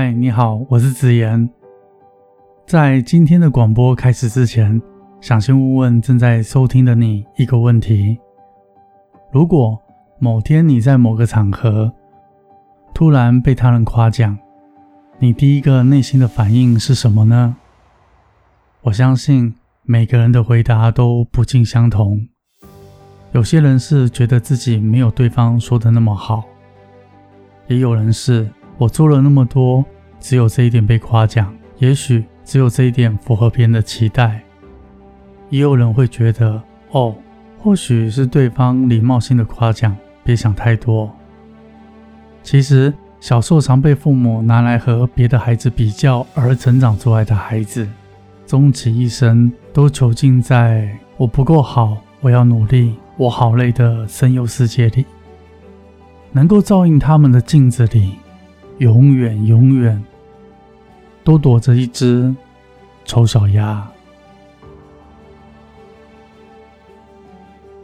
嗨，你好，我是子言。在今天的广播开始之前，想先问问正在收听的你一个问题：如果某天你在某个场合突然被他人夸奖，你第一个内心的反应是什么呢？我相信每个人的回答都不尽相同。有些人是觉得自己没有对方说的那么好，也有人是。我做了那么多，只有这一点被夸奖，也许只有这一点符合别人的期待。也有人会觉得，哦，或许是对方礼貌性的夸奖，别想太多。其实，小时候常被父母拿来和别的孩子比较而成长出来的孩子，终其一生都囚禁在“我不够好，我要努力，我好累”的声优世界里，能够照应他们的镜子里。永远永远都躲着一只丑小鸭。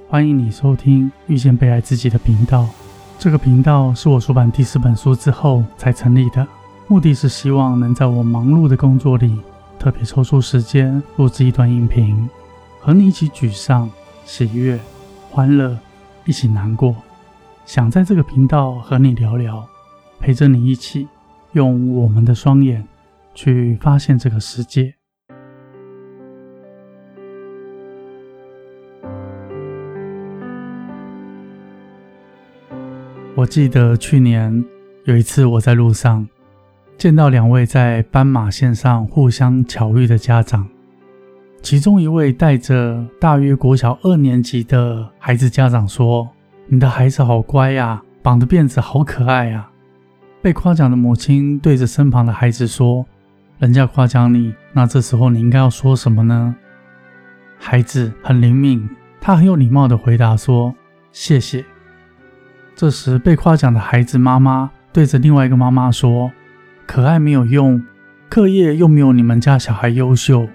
欢迎你收听遇见被爱自己的频道。这个频道是我出版第四本书之后才成立的，目的是希望能在我忙碌的工作里，特别抽出时间录制一段音频，和你一起沮丧、喜悦、欢乐，一起难过。想在这个频道和你聊聊。陪着你一起，用我们的双眼去发现这个世界。我记得去年有一次，我在路上见到两位在斑马线上互相巧遇的家长，其中一位带着大约国小二年级的孩子，家长说：“你的孩子好乖呀，绑的辫子好可爱呀。”被夸奖的母亲对着身旁的孩子说：“人家夸奖你，那这时候你应该要说什么呢？”孩子很灵敏，他很有礼貌的回答说：“谢谢。”这时被夸奖的孩子妈妈对着另外一个妈妈说：“可爱没有用，课业又没有你们家小孩优秀。”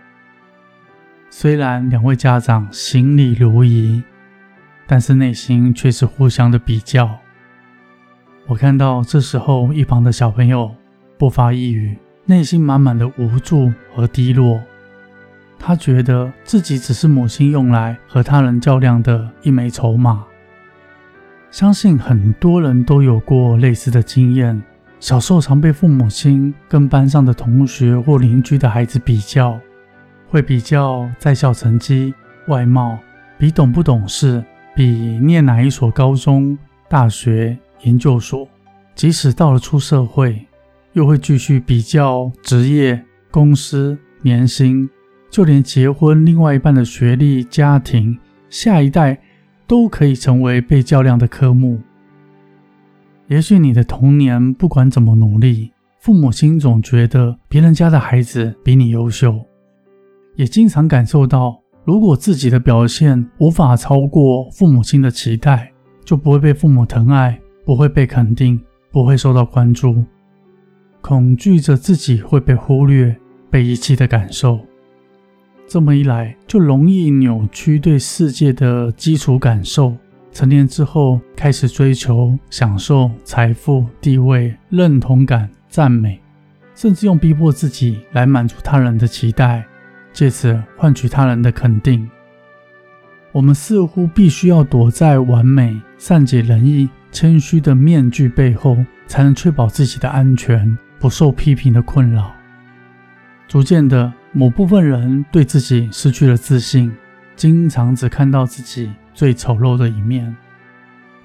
虽然两位家长心里如仪，但是内心却是互相的比较。我看到这时候一旁的小朋友不发一语，内心满满的无助和低落。他觉得自己只是母亲用来和他人较量的一枚筹码。相信很多人都有过类似的经验：小时候常被父母亲跟班上的同学或邻居的孩子比较，会比较在校成绩、外貌，比懂不懂事，比念哪一所高中、大学。研究所，即使到了出社会，又会继续比较职业、公司、年薪，就连结婚、另外一半的学历、家庭、下一代，都可以成为被较量的科目。也许你的童年不管怎么努力，父母亲总觉得别人家的孩子比你优秀，也经常感受到，如果自己的表现无法超过父母亲的期待，就不会被父母疼爱。不会被肯定，不会受到关注，恐惧着自己会被忽略、被遗弃的感受。这么一来，就容易扭曲对世界的基础感受。成年之后，开始追求享受、财富、地位、认同感、赞美，甚至用逼迫自己来满足他人的期待，借此换取他人的肯定。我们似乎必须要躲在完美、善解人意。谦虚的面具背后，才能确保自己的安全，不受批评的困扰。逐渐的，某部分人对自己失去了自信，经常只看到自己最丑陋的一面，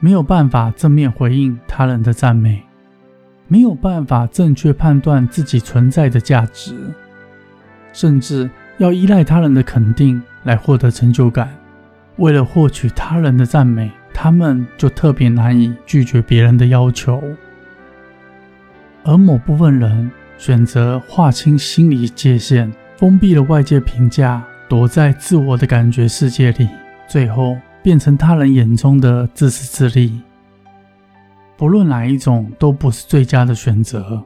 没有办法正面回应他人的赞美，没有办法正确判断自己存在的价值，甚至要依赖他人的肯定来获得成就感。为了获取他人的赞美。他们就特别难以拒绝别人的要求，而某部分人选择划清心理界限，封闭了外界评价，躲在自我的感觉世界里，最后变成他人眼中的自私自利。不论哪一种，都不是最佳的选择，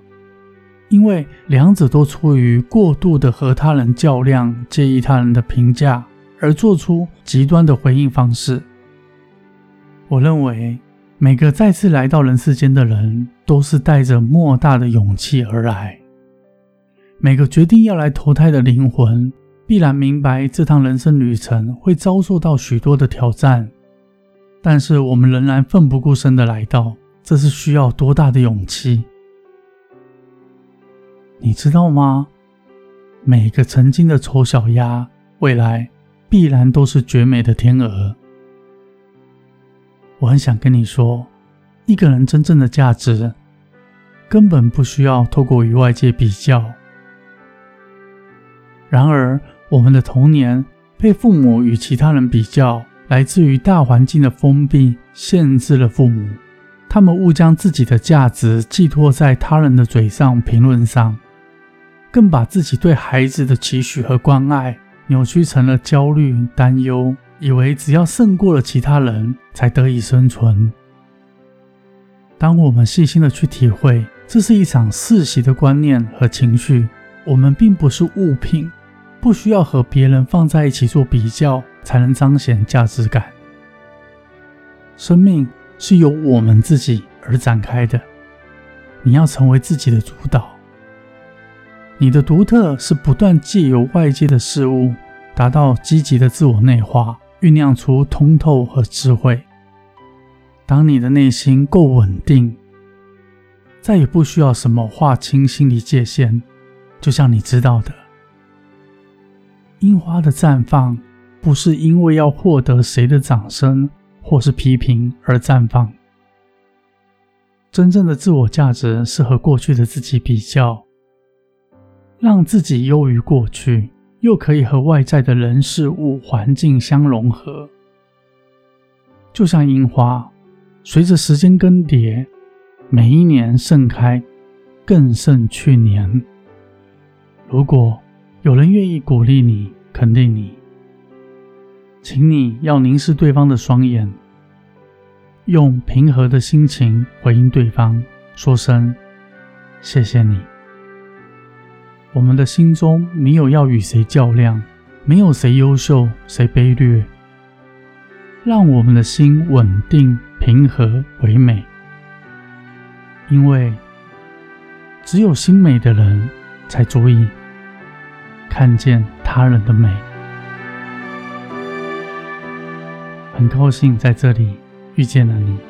因为两者都出于过度的和他人较量，介意他人的评价，而做出极端的回应方式。我认为，每个再次来到人世间的人，都是带着莫大的勇气而来。每个决定要来投胎的灵魂，必然明白这趟人生旅程会遭受到许多的挑战，但是我们仍然奋不顾身的来到，这是需要多大的勇气？你知道吗？每个曾经的丑小鸭，未来必然都是绝美的天鹅。我很想跟你说，一个人真正的价值，根本不需要透过与外界比较。然而，我们的童年被父母与其他人比较，来自于大环境的封闭，限制了父母。他们误将自己的价值寄托在他人的嘴上、评论上，更把自己对孩子的期许和关爱扭曲成了焦虑、担忧，以为只要胜过了其他人，才得以生存。当我们细心的去体会，这是一场世袭的观念和情绪。我们并不是物品。不需要和别人放在一起做比较，才能彰显价值感。生命是由我们自己而展开的，你要成为自己的主导。你的独特是不断借由外界的事物，达到积极的自我内化，酝酿出通透和智慧。当你的内心够稳定，再也不需要什么划清心理界限，就像你知道的。樱花的绽放，不是因为要获得谁的掌声或是批评而绽放。真正的自我价值是和过去的自己比较，让自己优于过去，又可以和外在的人事物环境相融合。就像樱花，随着时间更迭，每一年盛开，更胜去年。如果。有人愿意鼓励你、肯定你，请你要凝视对方的双眼，用平和的心情回应对方，说声谢谢你。我们的心中没有要与谁较量，没有谁优秀谁卑劣，让我们的心稳定、平和、唯美，因为只有心美的人才足以。看见他人的美，很高兴在这里遇见了你。